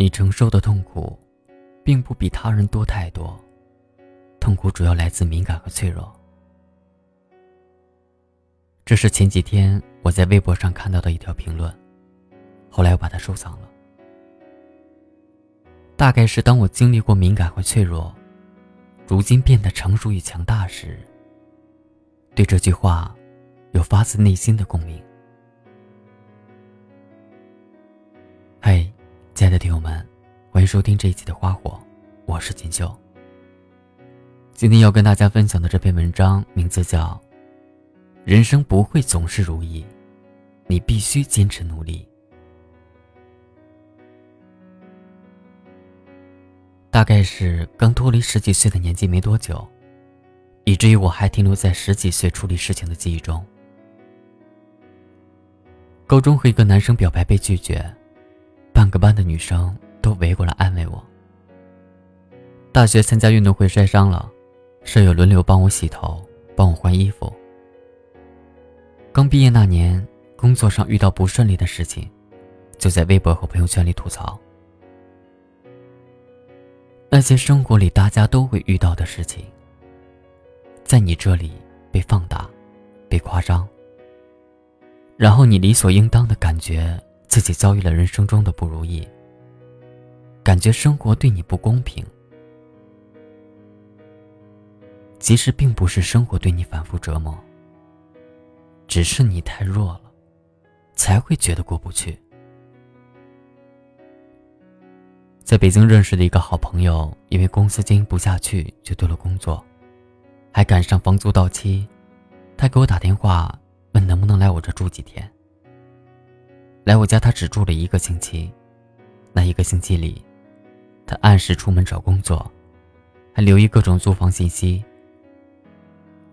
你承受的痛苦，并不比他人多太多，痛苦主要来自敏感和脆弱。这是前几天我在微博上看到的一条评论，后来我把它收藏了。大概是当我经历过敏感和脆弱，如今变得成熟与强大时，对这句话有发自内心的共鸣。亲爱的听友们，欢迎收听这一期的《花火》，我是锦绣。今天要跟大家分享的这篇文章名字叫《人生不会总是如意，你必须坚持努力》。大概是刚脱离十几岁的年纪没多久，以至于我还停留在十几岁处理事情的记忆中。高中和一个男生表白被拒绝。半个班的女生都围过来安慰我。大学参加运动会摔伤了，舍友轮流帮我洗头，帮我换衣服。刚毕业那年，工作上遇到不顺利的事情，就在微博和朋友圈里吐槽。那些生活里大家都会遇到的事情，在你这里被放大、被夸张，然后你理所应当的感觉。自己遭遇了人生中的不如意，感觉生活对你不公平。其实并不是生活对你反复折磨，只是你太弱了，才会觉得过不去。在北京认识的一个好朋友，因为公司经营不下去，就丢了工作，还赶上房租到期，他给我打电话问能不能来我这住几天。来我家，他只住了一个星期。那一个星期里，他按时出门找工作，还留意各种租房信息。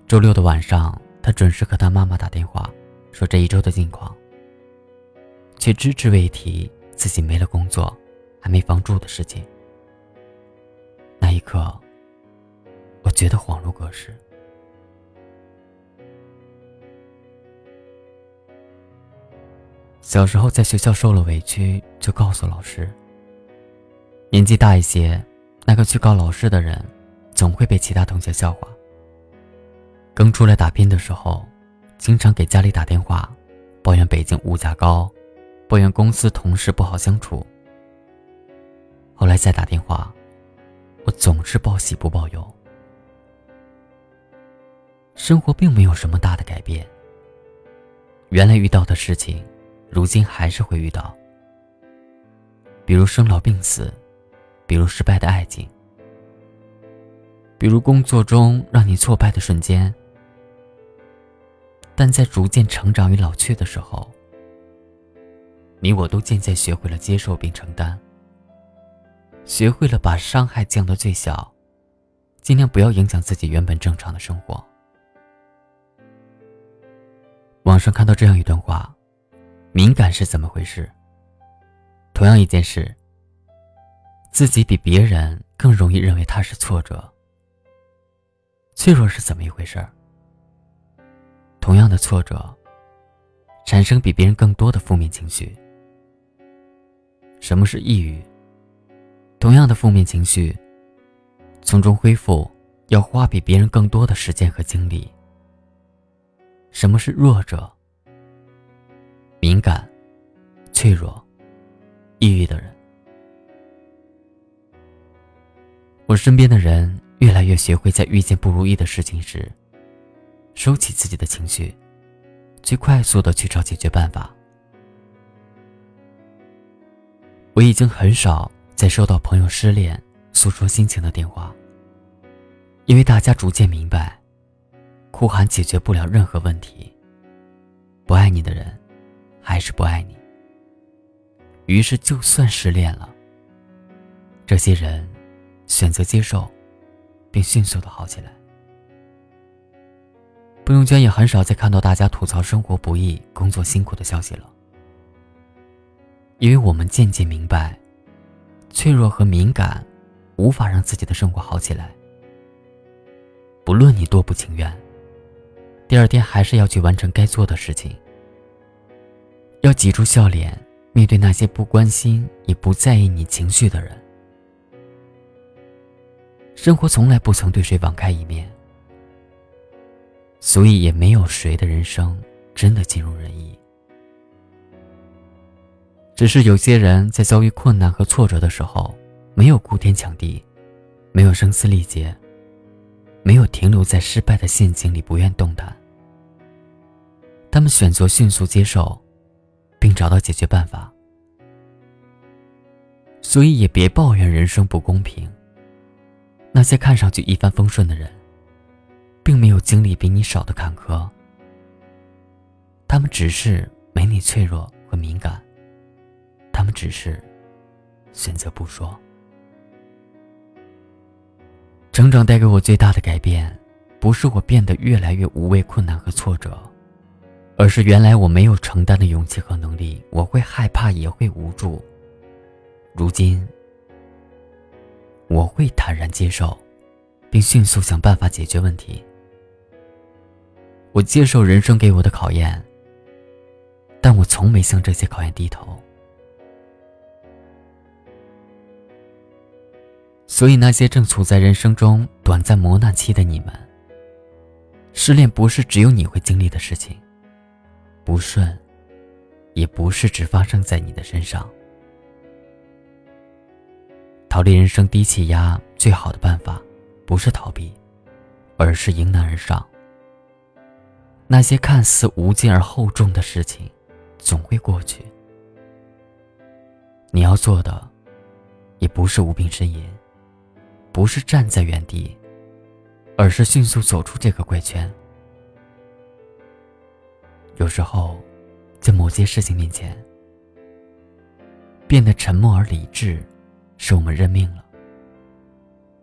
周六的晚上，他准时和他妈妈打电话，说这一周的近况，却只字未提自己没了工作，还没房住的事情。那一刻，我觉得恍如隔世。小时候在学校受了委屈，就告诉老师。年纪大一些，那个去告老师的人，总会被其他同学笑话。刚出来打拼的时候，经常给家里打电话，抱怨北京物价高，抱怨公司同事不好相处。后来再打电话，我总是报喜不报忧。生活并没有什么大的改变。原来遇到的事情。如今还是会遇到，比如生老病死，比如失败的爱情，比如工作中让你挫败的瞬间。但在逐渐成长与老去的时候，你我都渐渐学会了接受并承担，学会了把伤害降到最小，尽量不要影响自己原本正常的生活。网上看到这样一段话。敏感是怎么回事？同样一件事，自己比别人更容易认为他是挫折。脆弱是怎么一回事？同样的挫折，产生比别人更多的负面情绪。什么是抑郁？同样的负面情绪，从中恢复要花比别人更多的时间和精力。什么是弱者？敏感、脆弱、抑郁的人，我身边的人越来越学会在遇见不如意的事情时，收起自己的情绪，去快速的去找解决办法。我已经很少再收到朋友失恋诉说心情的电话，因为大家逐渐明白，哭喊解决不了任何问题。不爱你的人。还是不爱你。于是，就算失恋了，这些人选择接受，并迅速的好起来。朋友圈也很少再看到大家吐槽生活不易、工作辛苦的消息了，因为我们渐渐明白，脆弱和敏感无法让自己的生活好起来。不论你多不情愿，第二天还是要去完成该做的事情。要挤出笑脸，面对那些不关心也不在意你情绪的人。生活从来不曾对谁网开一面，所以也没有谁的人生真的尽如人意。只是有些人在遭遇困难和挫折的时候，没有哭天抢地，没有声嘶力竭，没有停留在失败的陷阱里不愿动弹。他们选择迅速接受，找到解决办法。所以也别抱怨人生不公平。那些看上去一帆风顺的人，并没有经历比你少的坎坷。他们只是没你脆弱和敏感。他们只是选择不说。成长带给我最大的改变，不是我变得越来越无畏困难和挫折，而是原来我没有承担的勇气和能力，我会害怕，也会无助。如今，我会坦然接受，并迅速想办法解决问题。我接受人生给我的考验，但我从没向这些考验低头。所以，那些正处在人生中短暂磨难期的你们，失恋不是只有你会经历的事情，不顺，也不是只发生在你的身上。逃离人生低气压最好的办法，不是逃避，而是迎难而上。那些看似无尽而厚重的事情，总会过去。你要做的，也不是无病呻吟。不是站在原地，而是迅速走出这个怪圈。有时候，在某些事情面前，变得沉默而理智，是我们认命了。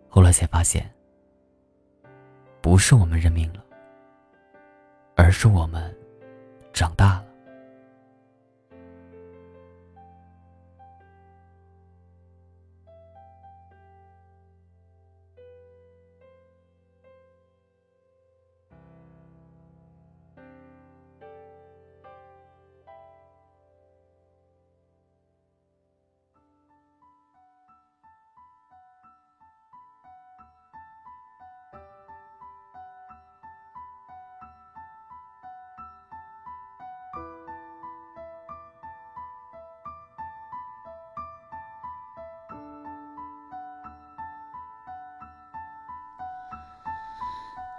后来才发现，不是我们认命了，而是我们长大了。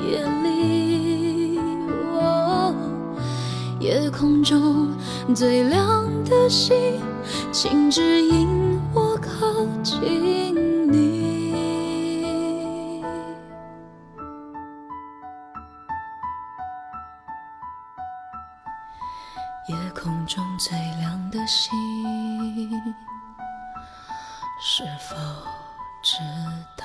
夜里，夜空中最亮的星，请指引我靠近你。夜空中最亮的星。是否知道，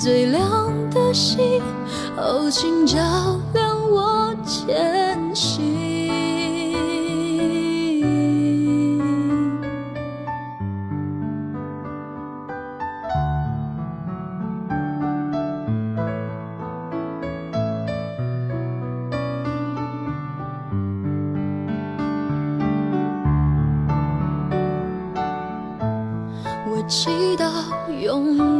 最亮的星，哦，请照亮我前行。我祈祷拥有一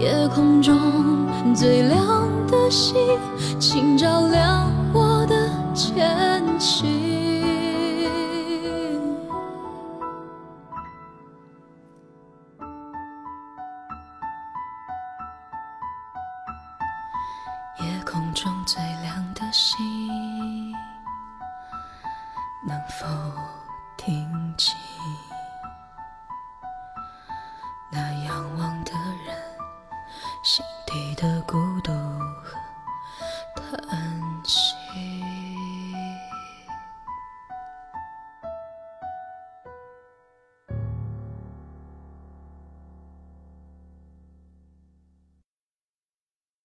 夜空中最亮的星，请照亮我的前行。